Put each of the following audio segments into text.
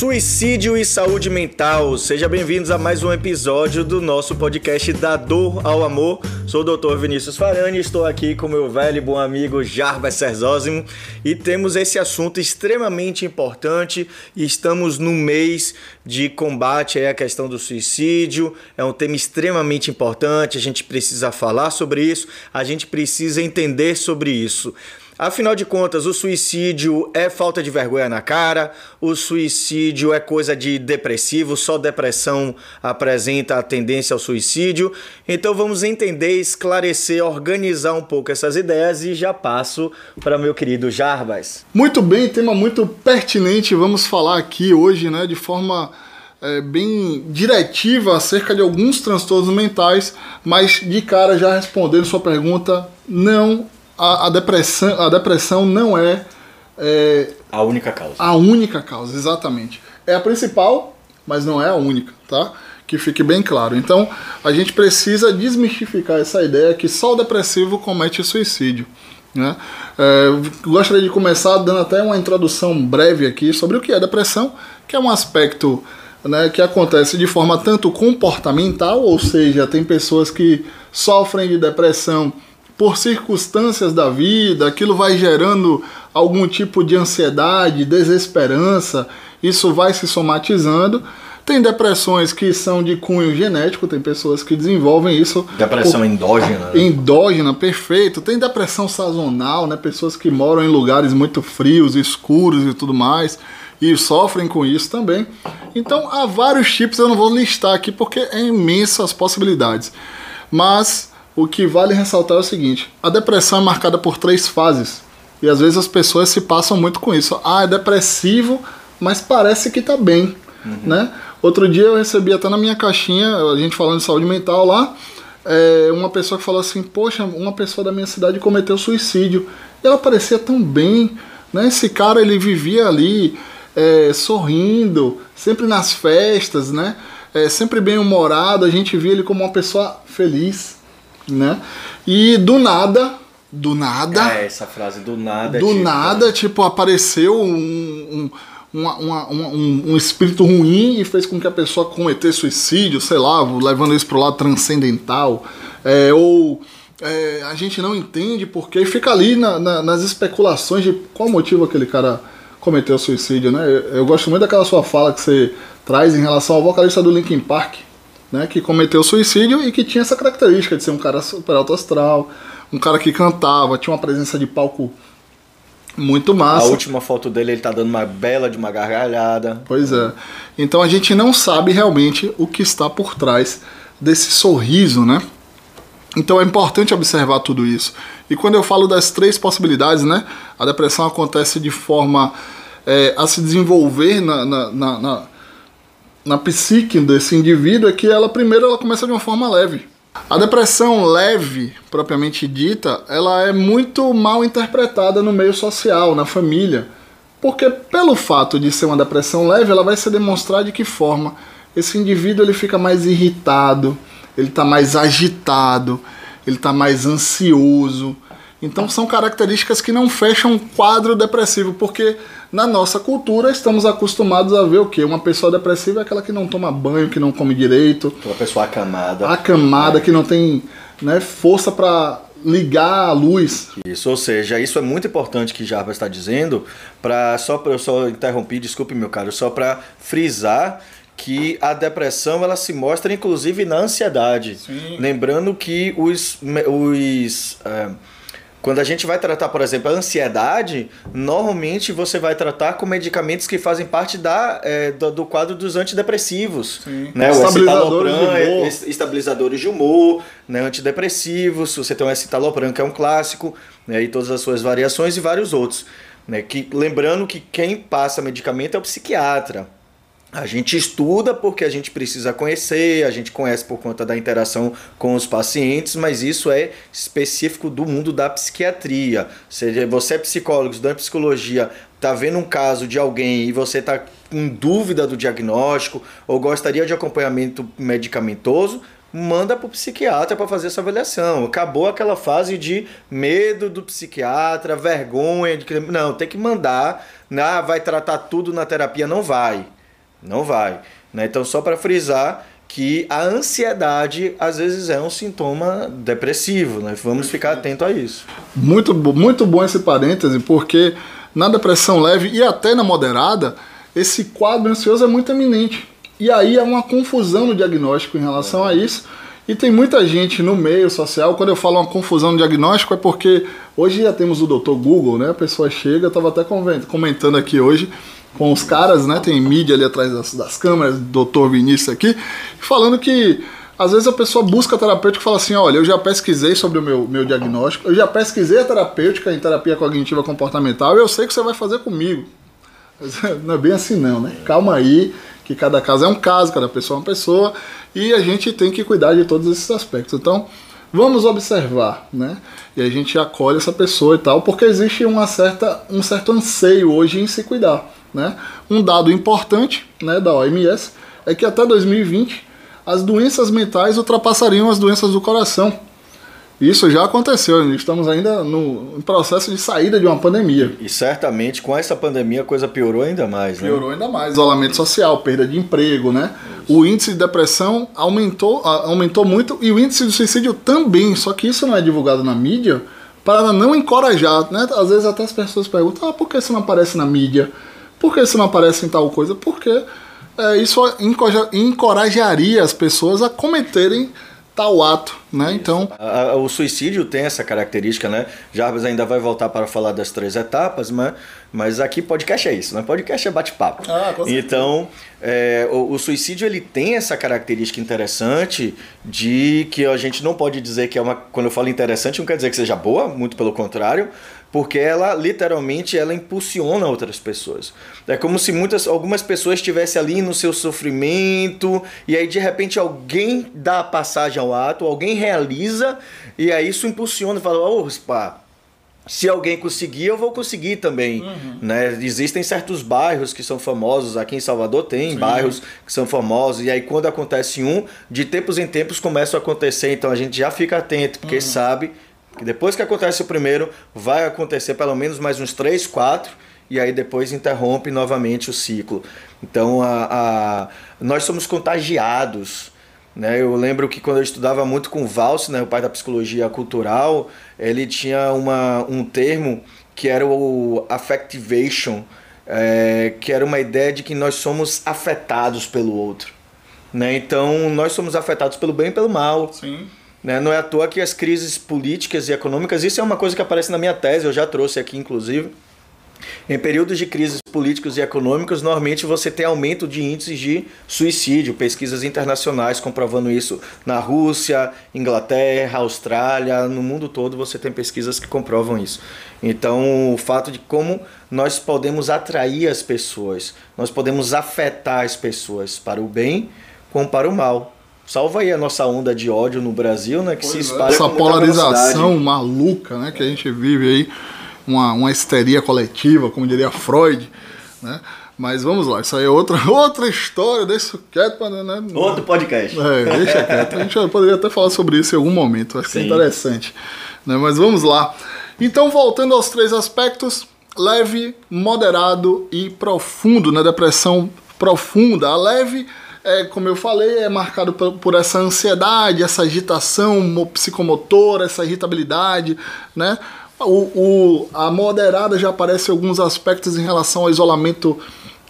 Suicídio e saúde mental. Seja bem-vindos a mais um episódio do nosso podcast Da Dor ao Amor. Sou o Dr. Vinícius Farani, estou aqui com meu velho e bom amigo Jarbas Serzósimo e temos esse assunto extremamente importante estamos no mês de combate à questão do suicídio. É um tema extremamente importante, a gente precisa falar sobre isso, a gente precisa entender sobre isso. Afinal de contas, o suicídio é falta de vergonha na cara, o suicídio é coisa de depressivo, só depressão apresenta a tendência ao suicídio. Então vamos entender, esclarecer, organizar um pouco essas ideias e já passo para meu querido Jarbas. Muito bem, tema muito pertinente. Vamos falar aqui hoje, né, de forma é, bem diretiva acerca de alguns transtornos mentais, mas de cara já respondendo sua pergunta, não a, a, depressão, a depressão não é, é, a única causa. A única causa, exatamente. É a principal, mas não é a única, tá? Que fique bem claro. Então, a gente precisa desmistificar essa ideia que só o depressivo comete suicídio. Né? É, gostaria de começar dando até uma introdução breve aqui sobre o que é depressão, que é um aspecto né, que acontece de forma tanto comportamental, ou seja, tem pessoas que sofrem de depressão por circunstâncias da vida, aquilo vai gerando algum tipo de ansiedade, desesperança, isso vai se somatizando. Tem depressões que são de cunho genético, tem pessoas que desenvolvem isso. Depressão por... endógena. Né? Endógena, perfeito. Tem depressão sazonal, né? Pessoas que moram em lugares muito frios, escuros e tudo mais, e sofrem com isso também. Então há vários tipos, eu não vou listar aqui porque é imensas as possibilidades. Mas o que vale ressaltar é o seguinte: a depressão é marcada por três fases. E às vezes as pessoas se passam muito com isso. Ah, é depressivo, mas parece que tá bem, uhum. né? Outro dia eu recebi até na minha caixinha, a gente falando de saúde mental lá, é, uma pessoa que falou assim: Poxa, uma pessoa da minha cidade cometeu suicídio. E ela parecia tão bem, né? Esse cara ele vivia ali é, sorrindo, sempre nas festas, né? É, sempre bem humorado, a gente via ele como uma pessoa feliz né? E do nada, do nada. É, essa frase, do nada. Do tipo, nada, né? tipo, apareceu um, um, uma, um, um, espírito ruim e fez com que a pessoa cometesse suicídio, sei lá, levando isso pro lado transcendental. É, ou é, a gente não entende porque fica ali na, na, nas especulações de qual motivo aquele cara cometeu suicídio, né? Eu, eu gosto muito daquela sua fala que você traz em relação ao vocalista do Linkin Park, né, que cometeu suicídio e que tinha essa característica de ser um cara super alto astral, um cara que cantava, tinha uma presença de palco muito massa. A última foto dele, ele tá dando uma bela de uma gargalhada. Pois é. Então a gente não sabe realmente o que está por trás desse sorriso, né? Então é importante observar tudo isso. E quando eu falo das três possibilidades, né? A depressão acontece de forma é, a se desenvolver na, na, na, na na psique desse indivíduo é que ela primeiro ela começa de uma forma leve. A depressão leve, propriamente dita, ela é muito mal interpretada no meio social, na família. Porque pelo fato de ser uma depressão leve, ela vai se demonstrar de que forma esse indivíduo ele fica mais irritado, ele está mais agitado, ele está mais ansioso. Então são características que não fecham um quadro depressivo, porque na nossa cultura, estamos acostumados a ver o quê? Uma pessoa depressiva é aquela que não toma banho, que não come direito. Uma pessoa acamada. Acamada, é. que não tem né, força para ligar a luz. Isso, ou seja, isso é muito importante que Jarbas está dizendo, para só para eu só interromper, desculpe meu caro, só para frisar que a depressão ela se mostra inclusive na ansiedade. Sim. Lembrando que os, os é, quando a gente vai tratar, por exemplo, a ansiedade, normalmente você vai tratar com medicamentos que fazem parte da, é, do, do, quadro dos antidepressivos. Sim. Né? Estabilizadores, o de humor. estabilizadores de humor, né? antidepressivos, você tem o escitalopram, que é um clássico, né? e todas as suas variações e vários outros. Né? Que, lembrando que quem passa medicamento é o psiquiatra. A gente estuda porque a gente precisa conhecer, a gente conhece por conta da interação com os pacientes, mas isso é específico do mundo da psiquiatria. Seja você é psicólogo, estudando psicologia, está vendo um caso de alguém e você está em dúvida do diagnóstico ou gostaria de acompanhamento medicamentoso, manda para o psiquiatra para fazer essa avaliação. Acabou aquela fase de medo do psiquiatra, vergonha de que não tem que mandar, ah, vai tratar tudo na terapia, não vai Não vai. Né? Então, só para frisar que a ansiedade às vezes é um sintoma depressivo, né? Vamos ficar atento a isso. Muito, muito bom esse parêntese, porque na depressão leve e até na moderada, esse quadro ansioso é muito eminente. E aí há uma confusão no diagnóstico em relação a isso. E tem muita gente no meio social, quando eu falo uma confusão no diagnóstico, é porque hoje já temos o doutor Google, né? A pessoa chega, eu estava até comentando aqui hoje com os caras, né? Tem mídia ali atrás das, das câmeras, doutor Vinícius aqui, falando que às vezes a pessoa busca terapêutico e fala assim: olha, eu já pesquisei sobre o meu, meu diagnóstico, eu já pesquisei a terapêutica em terapia cognitiva comportamental eu sei que você vai fazer comigo. Não é bem assim, não, né? Calma aí, que cada caso é um caso, cada pessoa é uma pessoa e a gente tem que cuidar de todos esses aspectos. Então, vamos observar, né? E a gente acolhe essa pessoa e tal, porque existe uma certa, um certo anseio hoje em se cuidar, né? Um dado importante, né, da OMS é que até 2020 as doenças mentais ultrapassariam as doenças do coração. Isso já aconteceu, estamos ainda no processo de saída de uma pandemia. E certamente com essa pandemia a coisa piorou ainda mais, né? Piorou ainda mais. Isolamento social, perda de emprego, né? Isso. O índice de depressão aumentou, aumentou muito e o índice de suicídio também, só que isso não é divulgado na mídia para não encorajar, né? Às vezes até as pessoas perguntam, ah, por que isso não aparece na mídia? Por que isso não aparece em tal coisa? Porque é, isso encorajaria as pessoas a cometerem tal ato, né? Então, o suicídio tem essa característica, né? Jarbas ainda vai voltar para falar das três etapas, mas, mas aqui podcast é isso, né? Podcast é bate-papo. Ah, então, é, o, o, suicídio ele tem essa característica interessante de que a gente não pode dizer que é uma, quando eu falo interessante, não quer dizer que seja boa, muito pelo contrário, porque ela literalmente ela impulsiona outras pessoas. É como se muitas algumas pessoas estivessem ali no seu sofrimento e aí de repente alguém dá passagem ao ato, alguém realiza e aí isso impulsiona e fala: "Oh, pá, se alguém conseguir, eu vou conseguir também. Uhum. Né? Existem certos bairros que são famosos, aqui em Salvador tem Sim. bairros que são famosos, e aí quando acontece um, de tempos em tempos começa a acontecer, então a gente já fica atento, porque uhum. sabe que depois que acontece o primeiro, vai acontecer pelo menos mais uns três, quatro, e aí depois interrompe novamente o ciclo. Então a, a, nós somos contagiados. Né? Eu lembro que quando eu estudava muito com o Valse, né, o pai da psicologia cultural, ele tinha uma, um termo que era o affectivation, é, que era uma ideia de que nós somos afetados pelo outro. Né? Então nós somos afetados pelo bem e pelo mal. Sim. Né? Não é à toa que as crises políticas e econômicas, isso é uma coisa que aparece na minha tese, eu já trouxe aqui inclusive. Em períodos de crises políticos e econômicos, normalmente você tem aumento de índices de suicídio, pesquisas internacionais comprovando isso na Rússia, Inglaterra, Austrália, no mundo todo você tem pesquisas que comprovam isso. Então, o fato de como nós podemos atrair as pessoas, nós podemos afetar as pessoas para o bem como para o mal. Salva aí a nossa onda de ódio no Brasil, né? Que pois se é. espalha. Essa polarização maluca, né? Que a gente vive aí, uma, uma histeria coletiva, como diria Freud, né? Mas vamos lá, isso aí é outra, outra história, deixa isso quieto, né? Outro podcast. É, deixa quieto. A gente poderia até falar sobre isso em algum momento, acho Sim. que é interessante. Né? Mas vamos lá. Então, voltando aos três aspectos, leve, moderado e profundo, né? Depressão profunda. A leve é, como eu falei, é marcado por, por, essa ansiedade, essa agitação psicomotora, essa irritabilidade, né? O, o, a moderada já aparece alguns aspectos em relação ao isolamento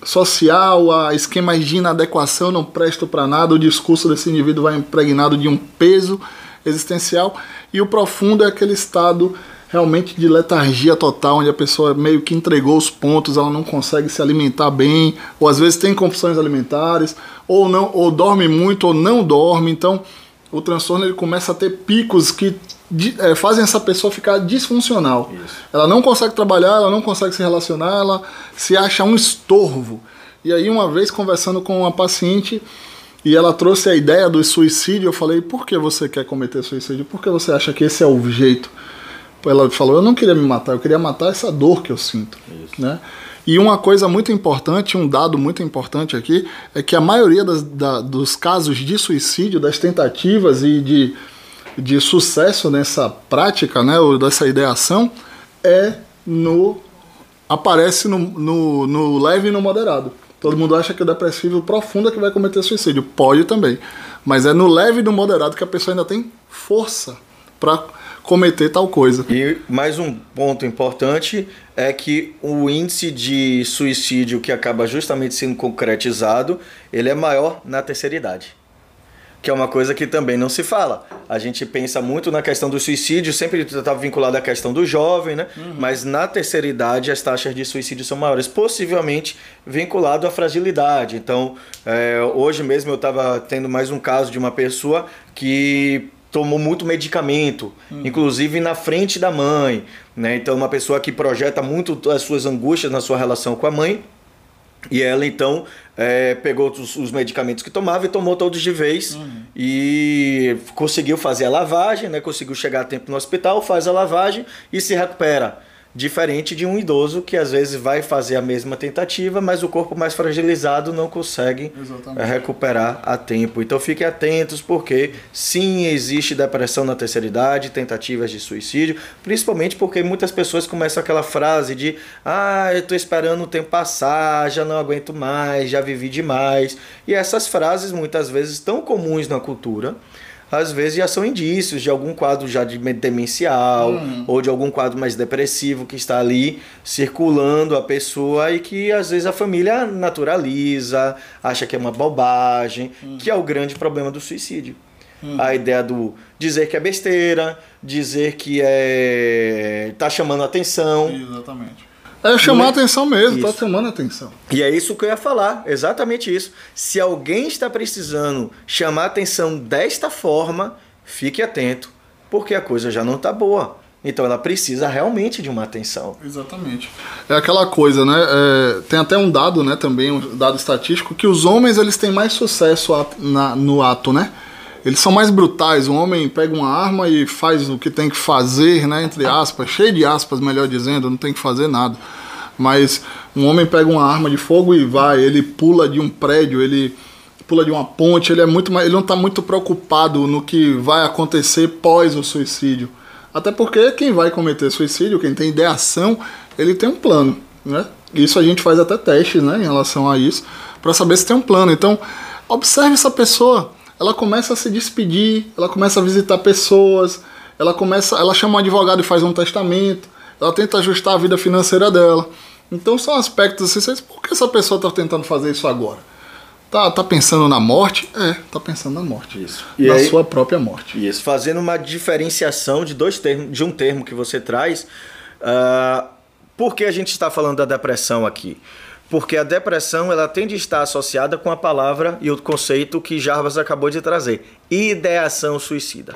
social, a esquemas de inadequação, não presto para nada, o discurso desse indivíduo vai impregnado de um peso existencial, e o profundo é aquele estado realmente de letargia total, onde a pessoa meio que entregou os pontos, ela não consegue se alimentar bem, ou às vezes tem compulsões alimentares, ou não, ou dorme muito ou não dorme. Então, o transtorno ele começa a ter picos que é, fazem essa pessoa ficar disfuncional. Isso. Ela não consegue trabalhar, ela não consegue se relacionar, ela se acha um estorvo. E aí, uma vez conversando com uma paciente, e ela trouxe a ideia do suicídio, eu falei: por que você quer cometer suicídio? Por que você acha que esse é o jeito? Ela falou, eu não queria me matar, eu queria matar essa dor que eu sinto, Isso. né? E uma coisa muito importante, um dado muito importante aqui, é que a maioria das, da, dos casos de suicídio, das tentativas e de, de sucesso nessa prática, né, ou dessa ideação, é no aparece no, no, no leve e no moderado. Todo mundo acha que o depressivo profundo é que vai cometer suicídio. Pode também. Mas é no leve e no moderado que a pessoa ainda tem força para cometer tal coisa. E mais um ponto importante é que o índice de suicídio que acaba justamente sendo concretizado, ele é maior na terceira idade que é uma coisa que também não se fala. A gente pensa muito na questão do suicídio, sempre está vinculado à questão do jovem, né? Uhum. Mas na terceira idade as taxas de suicídio são maiores, possivelmente vinculado à fragilidade. Então, é, hoje mesmo eu estava tendo mais um caso de uma pessoa que tomou muito medicamento, uhum. inclusive na frente da mãe, né? Então, uma pessoa que projeta muito as suas angústias na sua relação com a mãe e ela então é, pegou os, os, medicamentos que tomava e tomou todos de vez uhum. e conseguiu fazer a lavagem, né? Conseguiu chegar a tempo no hospital, faz a lavagem e se recupera. Diferente de um idoso que às vezes vai fazer a mesma tentativa, mas o corpo mais fragilizado não consegue Exatamente. recuperar a tempo. Então fiquem atentos, porque sim, existe depressão na terceira idade, tentativas de suicídio, principalmente porque muitas pessoas começam aquela frase de ah, eu estou esperando o tempo passar, já não aguento mais, já vivi demais. E essas frases muitas vezes tão comuns na cultura às vezes já são indícios de algum quadro já de demencial uhum. ou de algum quadro mais depressivo que está ali circulando a pessoa e que às vezes a família naturaliza, acha que é uma bobagem, uhum. que é o grande problema do suicídio. Uhum. A ideia do dizer que é besteira, dizer que é tá chamando atenção. Exatamente. É chamar a atenção mesmo, tá isso. tá chamando atenção. E é isso que eu ia falar, exatamente isso. Se alguém está precisando chamar atenção desta forma, fique atento, porque a coisa já não tá boa. Então ela precisa realmente de uma atenção. Exatamente. É aquela coisa, né? É, tem até um dado, né? Também um dado estatístico que os homens eles têm mais sucesso na, no ato, né? Eles são mais brutais. O homem pega uma arma e faz o que tem que fazer, né? Entre aspas, cheio de aspas, melhor dizendo, não tem que fazer nada. Mas um homem pega uma arma de fogo e vai, ele pula de um prédio, ele pula de uma ponte, ele é muito ele não está muito preocupado no que vai acontecer pós o suicídio. Até porque quem vai cometer suicídio, quem tem ideação, ele tem um plano, né? Isso a gente faz até testes, né, em relação a isso, para saber se tem um plano. Então, observe essa pessoa ela começa a se despedir, ela começa a visitar pessoas, ela começa, ela chama um advogado e faz um testamento, ela tenta ajustar a vida financeira dela. Então são aspectos assim, por que essa pessoa está tentando fazer isso agora? Tá, tá pensando na morte? É, tá pensando na morte. Isso. E na aí, sua própria morte. Isso. Fazendo uma diferenciação de dois termos, de um termo que você traz. Uh, por que a gente está falando da depressão aqui? Porque a depressão ela tende a estar associada com a palavra e o conceito que Jarbas acabou de trazer, ideação suicida.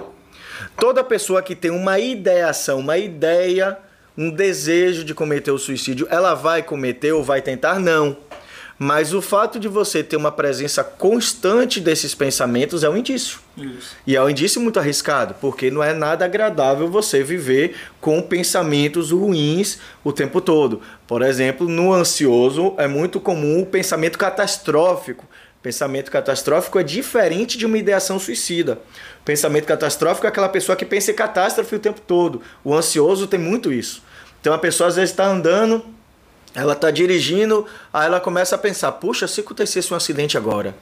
Toda pessoa que tem uma ideação, uma ideia, um desejo de cometer o suicídio, ela vai cometer ou vai tentar? Não. Mas o fato de você ter uma presença constante desses pensamentos é um indício. Isso. E é um indício muito arriscado, porque não é nada agradável você viver com pensamentos ruins o tempo todo. Por exemplo, no ansioso é muito comum o pensamento catastrófico. Pensamento catastrófico é diferente de uma ideação suicida. Pensamento catastrófico é aquela pessoa que pensa em catástrofe o tempo todo. O ansioso tem muito isso. Então a pessoa às vezes está andando ela está dirigindo, aí ela começa a pensar: puxa, se acontecesse um acidente agora.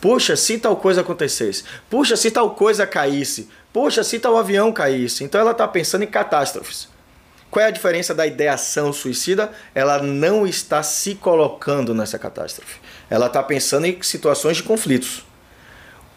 Puxa, se tal coisa acontecesse. Puxa, se tal coisa caísse. Puxa, se tal avião caísse. Então ela está pensando em catástrofes. Qual é a diferença da ideação suicida? Ela não está se colocando nessa catástrofe. Ela está pensando em situações de conflitos.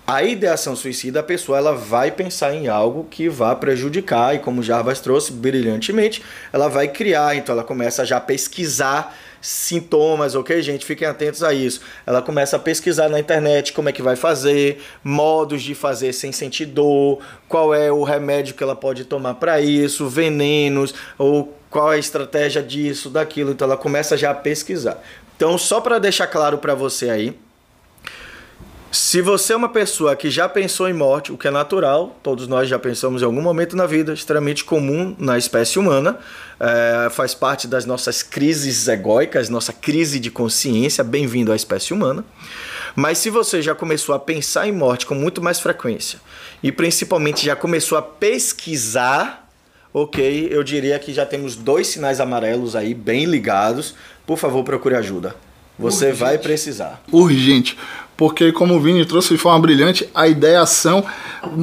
A ideação suicida, a pessoa ela vai pensar em algo que vá prejudicar, e como Jarbas trouxe brilhantemente, ela vai criar, então ela começa já a pesquisar sintomas, ok, gente? Fiquem atentos a isso. Ela começa a pesquisar na internet como é que vai fazer, modos de fazer sem sentir dor, qual é o remédio que ela pode tomar para isso, venenos, ou qual é a estratégia disso, daquilo. Então ela começa já a pesquisar. Então, só para deixar claro para você aí, se você é uma pessoa que já pensou em morte, o que é natural, todos nós já pensamos em algum momento na vida, extremamente comum na espécie humana, é, faz parte das nossas crises egóicas, nossa crise de consciência, bem-vindo à espécie humana. Mas se você já começou a pensar em morte com muito mais frequência e principalmente já começou a pesquisar, ok, eu diria que já temos dois sinais amarelos aí bem ligados. Por favor, procure ajuda. você Urgente. vai precisar. Urgente. Porque, como o Vini trouxe de forma brilhante, a ideia ação.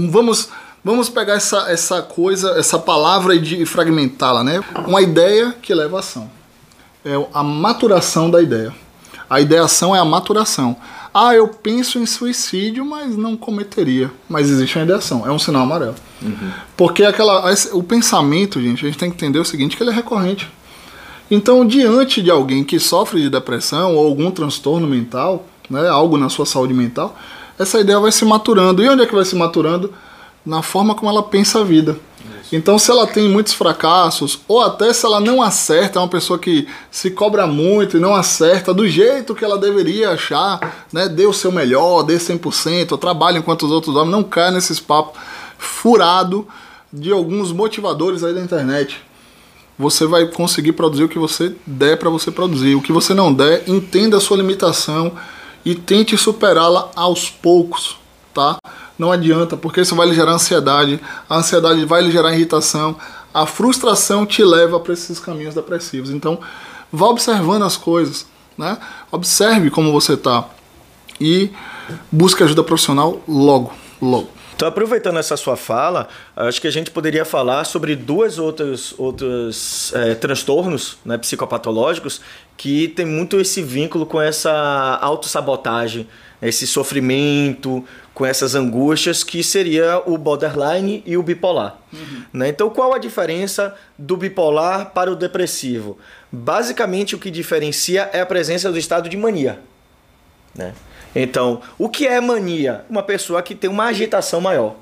Vamos. Vamos pegar essa, essa coisa, essa palavra e fragmentá-la, né? Uma ideia que leva a ação. É a maturação da ideia. A ideação é a maturação. Ah, eu penso em suicídio, mas não cometeria. Mas existe uma ideação. É um sinal amarelo. Uhum. Porque aquela, o pensamento, gente, a gente tem que entender o seguinte, que ele é recorrente. Então, diante de alguém que sofre de depressão ou algum transtorno mental, né, algo na sua saúde mental, essa ideia vai se maturando. E onde é que vai se maturando? Na forma como ela pensa a vida. Isso. Então, se ela tem muitos fracassos, ou até se ela não acerta, é uma pessoa que se cobra muito e não acerta do jeito que ela deveria achar, né? Dê o seu melhor, dê 100%, trabalhe enquanto os outros dormem, não cai nesses papos furado de alguns motivadores aí da internet você vai conseguir produzir o que você der para você produzir. O que você não der, entenda a sua limitação e tente superá-la aos poucos, tá? Não adianta, porque isso vai lhe gerar ansiedade, a ansiedade vai lhe gerar irritação, a frustração te leva para esses caminhos depressivos. Então, vá observando as coisas, né? Observe como você está e busque ajuda profissional logo, logo. Então, aproveitando essa sua fala, acho que a gente poderia falar sobre duas outras outros é, transtornos né, psicopatológicos que tem muito esse vínculo com essa autossabotagem, esse sofrimento, com essas angústias, que seria o borderline e o bipolar. Uhum. Né? Então, qual a diferença do bipolar para o depressivo? Basicamente, o que diferencia é a presença do estado de mania. Né? Então, o que é mania? Uma pessoa que tem uma agitação maior.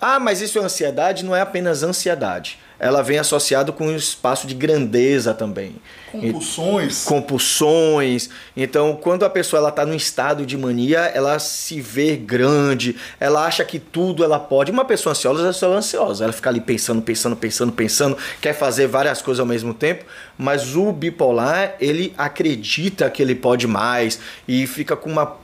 Ah, mas isso é ansiedade? Não é apenas ansiedade. Ela vem associado com um espaço de grandeza também. Compulsões. Compulsões. Então, quando a pessoa está num estado de mania, ela se vê grande, ela acha que tudo ela pode. Uma pessoa ansiosa é ansiosa. Ela fica ali pensando, pensando, pensando, pensando, quer fazer várias coisas ao mesmo tempo. Mas o bipolar, ele acredita que ele pode mais e fica com uma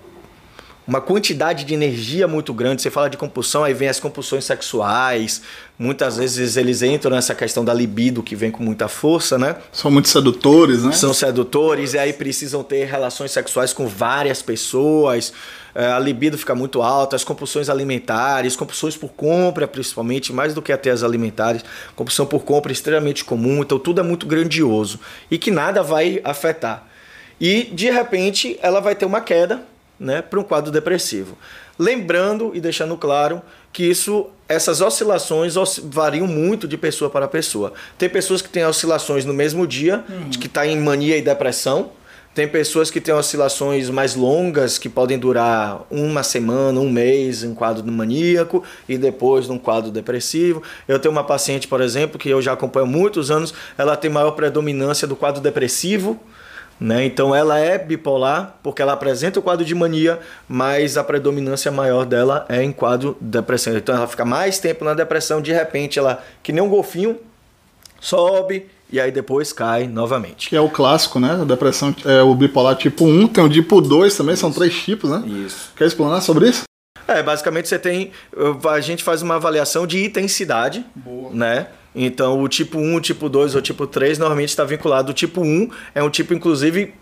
uma quantidade de energia muito grande. Você fala de compulsão, aí vem as compulsões sexuais. Muitas vezes eles entram nessa questão da libido que vem com muita força, né? São muito sedutores, né? São sedutores e aí precisam ter relações sexuais com várias pessoas. É, a libido fica muito alta, as compulsões alimentares, compulsões por compra, principalmente, mais do que até as alimentares. Compulsão por compra é extremamente comum, então tudo é muito grandioso e que nada vai afetar. E de repente ela vai ter uma queda né, para um quadro depressivo. Lembrando e deixando claro que isso, essas oscilações variam muito de pessoa para pessoa. Tem pessoas que têm oscilações no mesmo dia, uhum. que está em mania e depressão. Tem pessoas que têm oscilações mais longas, que podem durar uma semana, um mês em quadro maníaco e depois num quadro depressivo. Eu tenho uma paciente, por exemplo, que eu já acompanho há muitos anos, ela tem maior predominância do quadro depressivo né? Então ela é bipolar porque ela apresenta o quadro de mania, mas a predominância maior dela é em quadro de depressão. Então ela fica mais tempo na depressão, de repente ela, que nem um golfinho, sobe e aí depois cai novamente. Que é o clássico, né? A depressão é o bipolar tipo 1, tem o tipo 2 também, isso. são três tipos, né? Isso. Quer explanar sobre isso? É, basicamente você tem. A gente faz uma avaliação de intensidade, Boa. né? Então, o tipo 1, o tipo 2 ou o tipo 3 normalmente está vinculado. O tipo 1 é um tipo, inclusive,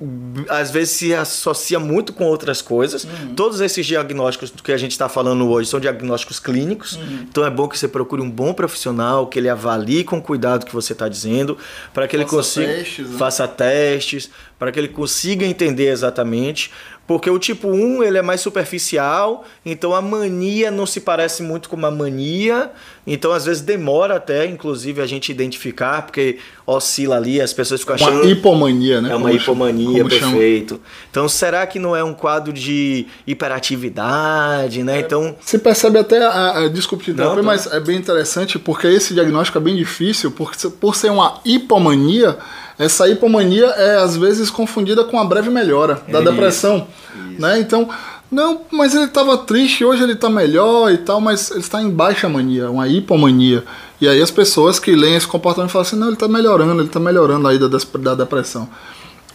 às vezes se associa muito com outras coisas. Uhum. Todos esses diagnósticos que a gente está falando hoje são diagnósticos clínicos. Uhum. Então, é bom que você procure um bom profissional, que ele avalie com cuidado o que você está dizendo, para que ele faça consiga. Testes, né? Faça testes, para que ele consiga entender exatamente. Porque o tipo 1 ele é mais superficial, então a mania não se parece muito com uma mania, então às vezes demora até, inclusive, a gente identificar, porque oscila ali, as pessoas ficam achando. Uma hipomania, né? É uma como hipomania, perfeito. Chama? Então será que não é um quadro de hiperatividade, né? É, então. Se percebe até, a, a, desculpe te interromper, mas é bem interessante porque esse diagnóstico é bem difícil, porque por ser uma hipomania essa hipomania é às vezes confundida com a breve melhora da depressão, isso. né? Então, não, mas ele estava triste, hoje ele está melhor e tal, mas ele está em baixa mania, uma hipomania. E aí as pessoas que leem esse comportamento falam assim, não, ele está melhorando, ele está melhorando aí da, da depressão.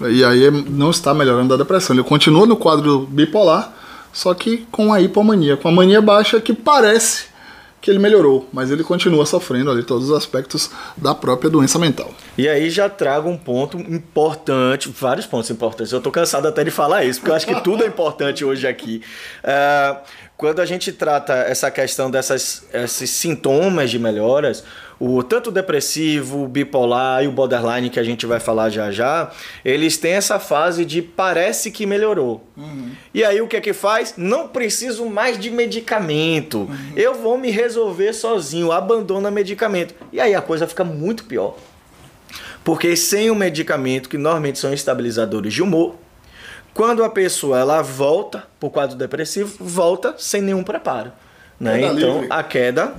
E aí não está melhorando da depressão, ele continua no quadro bipolar, só que com a hipomania, com a mania baixa que parece que ele melhorou, mas ele continua sofrendo ali todos os aspectos da própria doença mental. E aí já trago um ponto importante, vários pontos importantes. Eu tô cansado até de falar isso, porque eu acho que tudo é importante hoje aqui. Uh, quando a gente trata essa questão desses esses sintomas de melhoras, o tanto o depressivo, o bipolar e o borderline que a gente vai falar já já, eles têm essa fase de parece que melhorou. Uhum. E aí o que é que faz? Não preciso mais de medicamento. Uhum. Eu vou me resolver sozinho, abandona medicamento. E aí a coisa fica muito pior. Porque sem o medicamento, que normalmente são estabilizadores de humor, quando a pessoa ela volta para o quadro depressivo, volta sem nenhum preparo. Né? Então livre. a queda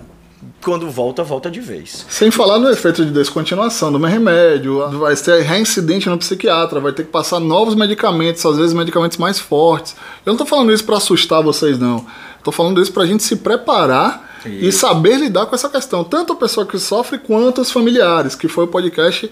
quando volta, volta de vez. Sem falar no efeito de descontinuação do meu remédio, vai ser reincidente no psiquiatra, vai ter que passar novos medicamentos, às vezes medicamentos mais fortes. Eu não estou falando isso para assustar vocês, não. Estou falando isso para a gente se preparar isso. e saber lidar com essa questão. Tanto a pessoa que sofre quanto os familiares, que foi o podcast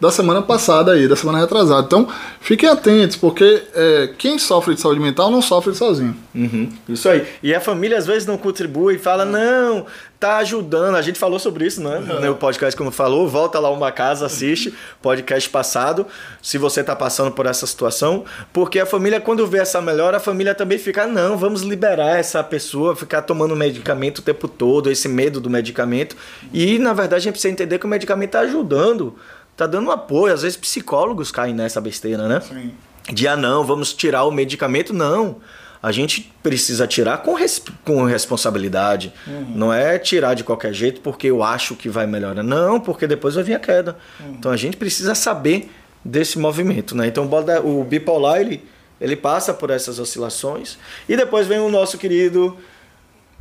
da semana passada aí, da semana retrasada. Então, fiquem atentos, porque é, quem sofre de saúde mental não sofre sozinho. Uhum, isso aí. E a família às vezes não contribui e fala, não, tá ajudando. A gente falou sobre isso, né? Uhum. No podcast, como falou, volta lá uma casa, assiste podcast passado, se você tá passando por essa situação, porque a família, quando vê essa melhora, a família também fica, não, vamos liberar essa pessoa, ficar tomando medicamento o tempo todo, esse medo do medicamento. E, na verdade, a gente precisa entender que o medicamento tá ajudando tá dando apoio. Às vezes psicólogos caem nessa besteira, né? Sim. De ah, não, vamos tirar o medicamento. Não. A gente precisa tirar com, res com responsabilidade. Uhum. Não é tirar de qualquer jeito porque eu acho que vai melhorar. Não, porque depois vai vir a queda. Uhum. Então a gente precisa saber desse movimento, né? Então o bipolar, ele, ele passa por essas oscilações. E depois vem o nosso querido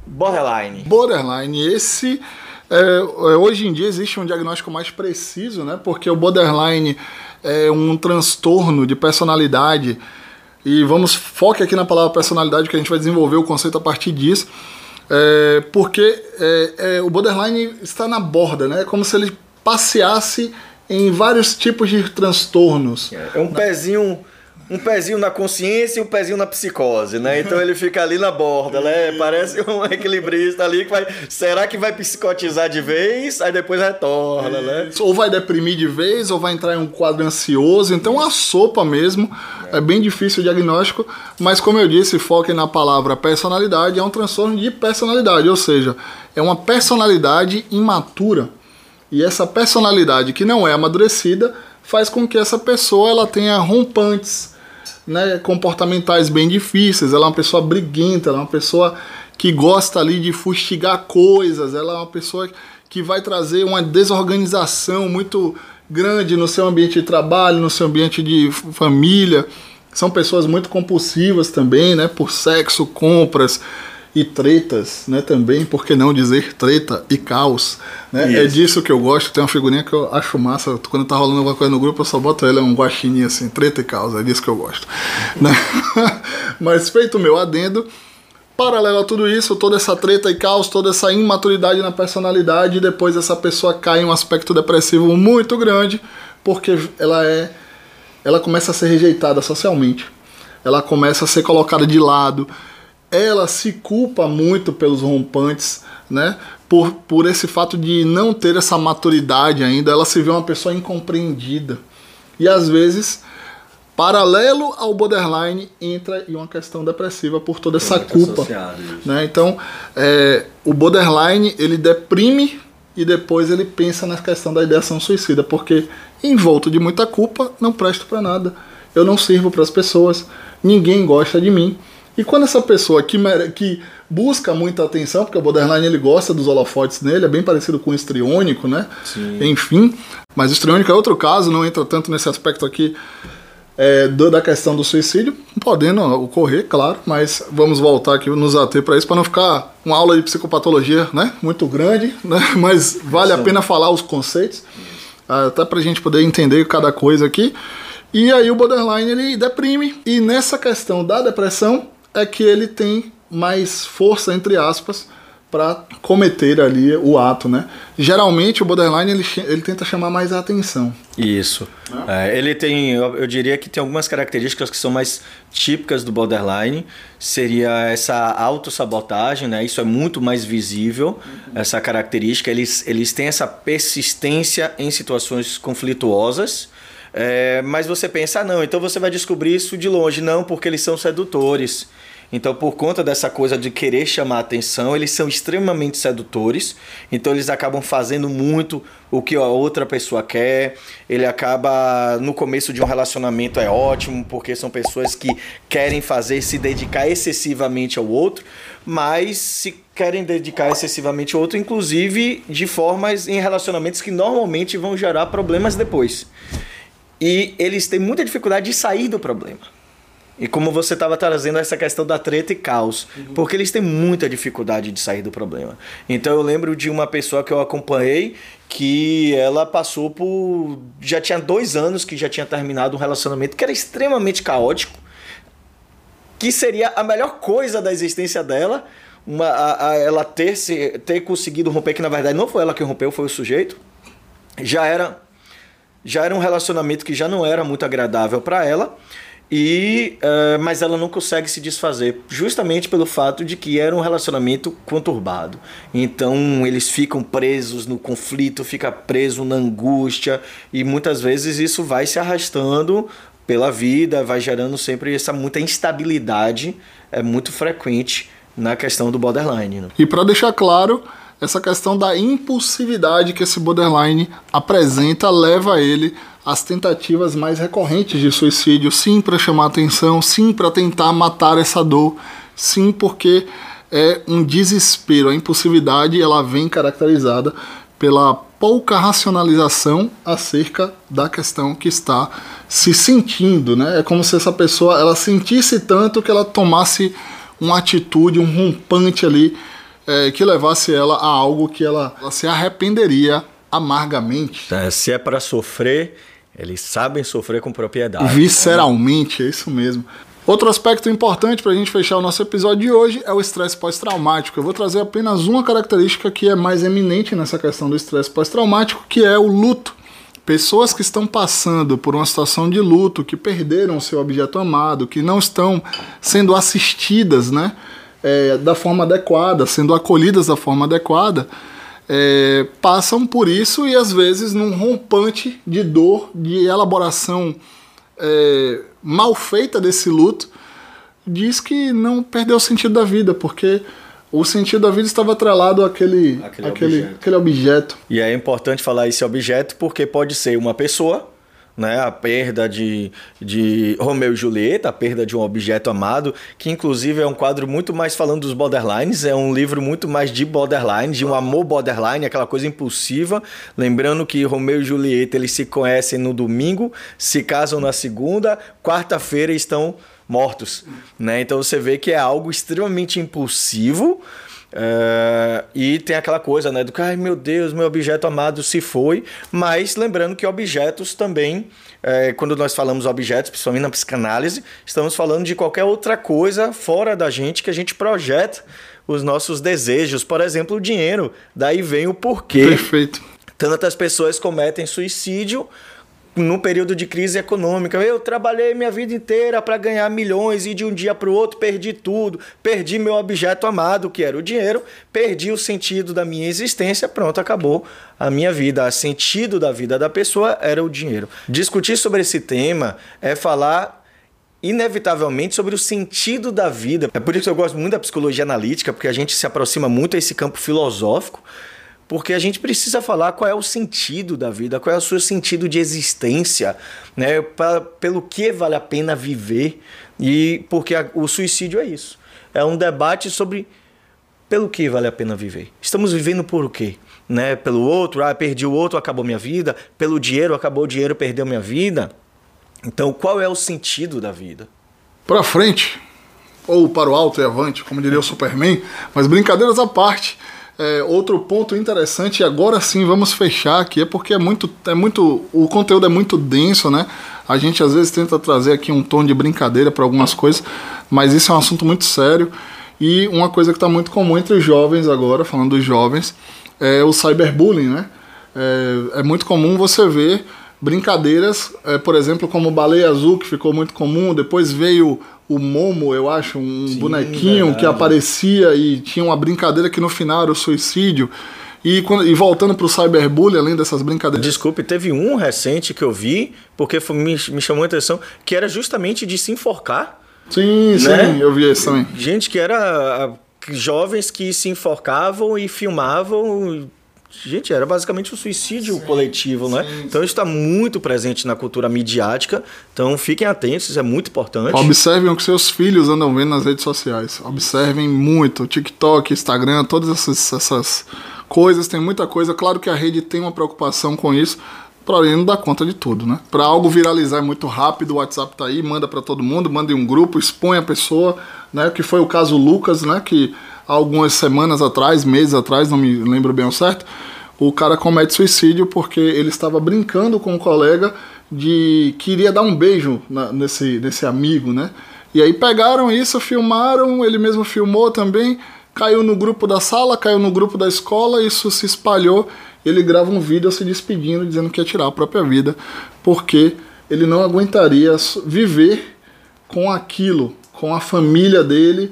borderline. Borderline, esse é, é, hoje em dia existe um diagnóstico mais preciso, né? Porque o borderline é um transtorno de personalidade. E vamos foque aqui na palavra personalidade, que a gente vai desenvolver o conceito a partir disso. É, porque é, é, o borderline está na borda, né? É como se ele passeasse em vários tipos de transtornos. É um pezinho um pezinho na consciência e um pezinho na psicose, né? Então ele fica ali na borda, né? Parece um equilibrista ali que vai. Será que vai psicotizar de vez? Aí depois retorna, né? Ou vai deprimir de vez, ou vai entrar em um quadro ansioso. Então a sopa mesmo. É bem difícil o diagnóstico, mas como eu disse, foque na palavra personalidade, é um transtorno de personalidade, ou seja, é uma personalidade imatura. E essa personalidade que não é amadurecida faz com que essa pessoa ela tenha rompantes, né, comportamentais bem difíceis, ela é uma pessoa briguenta, ela é uma pessoa que gosta ali de fustigar coisas, ela é uma pessoa que vai trazer uma desorganização muito grande no seu ambiente de trabalho, no seu ambiente de família. São pessoas muito compulsivas também, né, por sexo, compras, e tretas, né, também, por que não dizer treta e caos, né? É disso que eu gosto, tem uma figurinha que eu acho massa, quando tá rolando alguma coisa no grupo, eu só boto ela, é um guaxininho assim, treta e caos, é disso que eu gosto. né? Mas feito o meu adendo, paralelo a tudo isso, toda essa treta e caos, toda essa imaturidade na personalidade, e depois essa pessoa cai em um aspecto depressivo muito grande, porque ela é ela começa a ser rejeitada socialmente. Ela começa a ser colocada de lado, ela se culpa muito pelos rompantes, né? Por, por esse fato de não ter essa maturidade ainda, ela se vê uma pessoa incompreendida. E às vezes, paralelo ao borderline, entra em uma questão depressiva por toda essa culpa. Né? Então, é, o borderline ele deprime e depois ele pensa na questão da ideação suicida, porque envolto de muita culpa, não presto para nada. Eu não sirvo para as pessoas, ninguém gosta de mim. E quando essa pessoa que, que busca muita atenção, porque o borderline ele gosta dos holofotes nele, é bem parecido com o estriônico, né? Sim. Enfim, mas o estriônico é outro caso, não entra tanto nesse aspecto aqui é, da questão do suicídio, podendo ocorrer, claro, mas vamos voltar aqui, nos ater para isso, para não ficar uma aula de psicopatologia, né? Muito grande, né? Mas vale a pena falar os conceitos, até para a gente poder entender cada coisa aqui. E aí o borderline ele deprime, e nessa questão da depressão, é que ele tem mais força, entre aspas, para cometer ali o ato, né? Geralmente o borderline ele, ele tenta chamar mais a atenção. Isso. É, ele tem, eu, eu, diria que tem algumas características que são mais típicas do borderline. Seria essa autossabotagem, né? Isso é muito mais visível, uhum. essa característica. Eles, eles têm essa persistência em situações conflituosas. É, mas você pensa, ah, não, então você vai descobrir isso de longe. Não, porque eles são sedutores. Então, por conta dessa coisa de querer chamar atenção, eles são extremamente sedutores. Então, eles acabam fazendo muito o que a outra pessoa quer. Ele acaba, no começo de um relacionamento, é ótimo, porque são pessoas que querem fazer, se dedicar excessivamente ao outro, mas se querem dedicar excessivamente ao outro, inclusive de formas em relacionamentos que normalmente vão gerar problemas depois. E eles têm muita dificuldade de sair do problema. E como você estava trazendo essa questão da treta e caos, uhum. porque eles têm muita dificuldade de sair do problema. Então eu lembro de uma pessoa que eu acompanhei que ela passou por. já tinha dois anos que já tinha terminado um relacionamento que era extremamente caótico, que seria a melhor coisa da existência dela, uma, a, a ela ter, se, ter conseguido romper, que na verdade não foi ela que rompeu, foi o sujeito. Já era, já era um relacionamento que já não era muito agradável para ela. E, uh, mas ela não consegue se desfazer, justamente pelo fato de que era um relacionamento conturbado. Então eles ficam presos no conflito, fica preso na angústia e muitas vezes isso vai se arrastando pela vida, vai gerando sempre essa muita instabilidade, é muito frequente na questão do borderline. Né? E para deixar claro, essa questão da impulsividade que esse borderline apresenta leva ele às tentativas mais recorrentes de suicídio, sim para chamar atenção, sim para tentar matar essa dor, sim porque é um desespero. A impulsividade ela vem caracterizada pela pouca racionalização acerca da questão que está se sentindo, né? É como se essa pessoa ela sentisse tanto que ela tomasse uma atitude, um rompante ali é, que levasse ela a algo que ela, ela se arrependeria amargamente. É, se é para sofrer, eles sabem sofrer com propriedade. Visceralmente, né? é isso mesmo. Outro aspecto importante para a gente fechar o nosso episódio de hoje é o estresse pós-traumático. Eu vou trazer apenas uma característica que é mais eminente nessa questão do estresse pós-traumático, que é o luto. Pessoas que estão passando por uma situação de luto, que perderam seu objeto amado, que não estão sendo assistidas, né? É, da forma adequada, sendo acolhidas da forma adequada, é, passam por isso e às vezes num rompante de dor, de elaboração é, mal feita desse luto, diz que não perdeu o sentido da vida, porque o sentido da vida estava atrelado àquele, aquele, aquele, objeto. aquele objeto. E é importante falar esse objeto porque pode ser uma pessoa né? A perda de, de Romeu e Julieta, a perda de um objeto amado, que inclusive é um quadro muito mais falando dos borderlines, é um livro muito mais de borderline, de um amor borderline, aquela coisa impulsiva. Lembrando que Romeu e Julieta eles se conhecem no domingo, se casam na segunda, quarta-feira estão mortos, né? Então você vê que é algo extremamente impulsivo. Uh, e tem aquela coisa, né, do que, ai meu Deus, meu objeto amado se foi, mas lembrando que objetos também, é, quando nós falamos objetos, principalmente na psicanálise, estamos falando de qualquer outra coisa fora da gente que a gente projeta os nossos desejos, por exemplo, o dinheiro. Daí vem o porquê. Perfeito. Tantas pessoas cometem suicídio no período de crise econômica. Eu trabalhei minha vida inteira para ganhar milhões e de um dia para o outro perdi tudo, perdi meu objeto amado, que era o dinheiro, perdi o sentido da minha existência, pronto, acabou a minha vida. O sentido da vida da pessoa era o dinheiro. Discutir sobre esse tema é falar inevitavelmente sobre o sentido da vida. É por isso que eu gosto muito da psicologia analítica, porque a gente se aproxima muito a esse campo filosófico porque a gente precisa falar qual é o sentido da vida, qual é o seu sentido de existência, né? Pra, pelo que vale a pena viver. E porque a, o suicídio é isso. É um debate sobre pelo que vale a pena viver. Estamos vivendo por quê? Né? Pelo outro, ah, perdi o outro, acabou minha vida. Pelo dinheiro, acabou o dinheiro, perdeu minha vida. Então, qual é o sentido da vida? Para frente, ou para o alto e avante, como diria o Superman, mas brincadeiras à parte. É, outro ponto interessante, e agora sim vamos fechar aqui, é porque é muito, é muito. O conteúdo é muito denso, né? A gente às vezes tenta trazer aqui um tom de brincadeira para algumas coisas, mas isso é um assunto muito sério. E uma coisa que está muito comum entre os jovens agora, falando dos jovens, é o cyberbullying, né? É, é muito comum você ver brincadeiras, é, por exemplo, como Baleia Azul, que ficou muito comum, depois veio o Momo, eu acho, um Sim, bonequinho verdade. que aparecia e tinha uma brincadeira que no final era o suicídio. E, quando, e voltando para o cyberbullying, além dessas brincadeiras. Desculpe, teve um recente que eu vi, porque foi, me, me chamou a atenção, que era justamente de se enforcar. Sim, né? sim, eu vi isso também. Gente que era jovens que se enforcavam e filmavam Gente, era basicamente um suicídio Sim, coletivo, né? Então isso está muito presente na cultura midiática. Então fiquem atentos, isso é muito importante. Observem o que seus filhos andam vendo nas redes sociais. Observem muito. TikTok, Instagram, todas essas, essas coisas, tem muita coisa. Claro que a rede tem uma preocupação com isso, porém não dá conta de tudo, né? Para algo viralizar é muito rápido, o WhatsApp tá aí, manda para todo mundo, manda em um grupo, expõe a pessoa, né? Que foi o caso Lucas, né? Que algumas semanas atrás, meses atrás, não me lembro bem ao certo, o cara comete suicídio porque ele estava brincando com um colega de que iria dar um beijo na, nesse, nesse amigo, né? E aí pegaram isso, filmaram, ele mesmo filmou também, caiu no grupo da sala, caiu no grupo da escola, isso se espalhou. Ele grava um vídeo se despedindo, dizendo que ia tirar a própria vida, porque ele não aguentaria viver com aquilo, com a família dele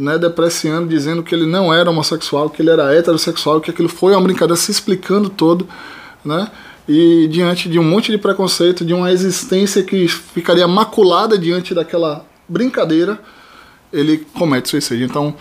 né, depreciando, dizendo que ele não era homossexual, que ele era heterossexual, que aquilo foi uma brincadeira, se explicando todo, né? E diante de um monte de preconceito, de uma existência que ficaria maculada diante daquela brincadeira, ele comete suicídio. Então,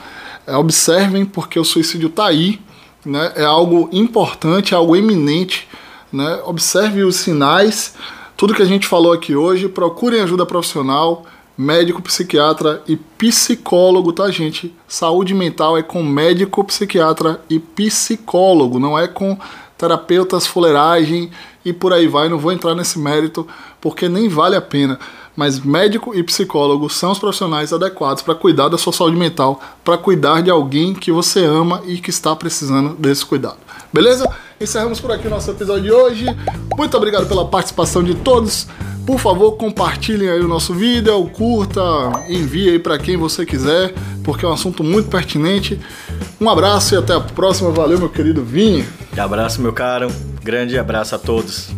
é, observem, porque o suicídio está aí, né? é algo importante, é algo eminente. Né? Observe os sinais, tudo que a gente falou aqui hoje, procurem ajuda profissional médico, psiquiatra e psicólogo, tá, gente? Saúde mental é com médico, psiquiatra e psicólogo, não é com terapeutas, fuleiragem e por aí vai. Não vou entrar nesse mérito porque nem vale a pena. Mas médico e psicólogo são os profissionais adequados para cuidar da sua saúde mental, para cuidar de alguém que você ama e que está precisando desse cuidado. Beleza? Encerramos por aqui o nosso episódio de hoje. Muito obrigado pela participação de todos. Por favor, compartilhem aí o nosso vídeo, curta, envie aí para quem você quiser, porque é um assunto muito pertinente. Um abraço e até a próxima. Valeu, meu querido Vini. Abraço, meu caro. Grande abraço a todos.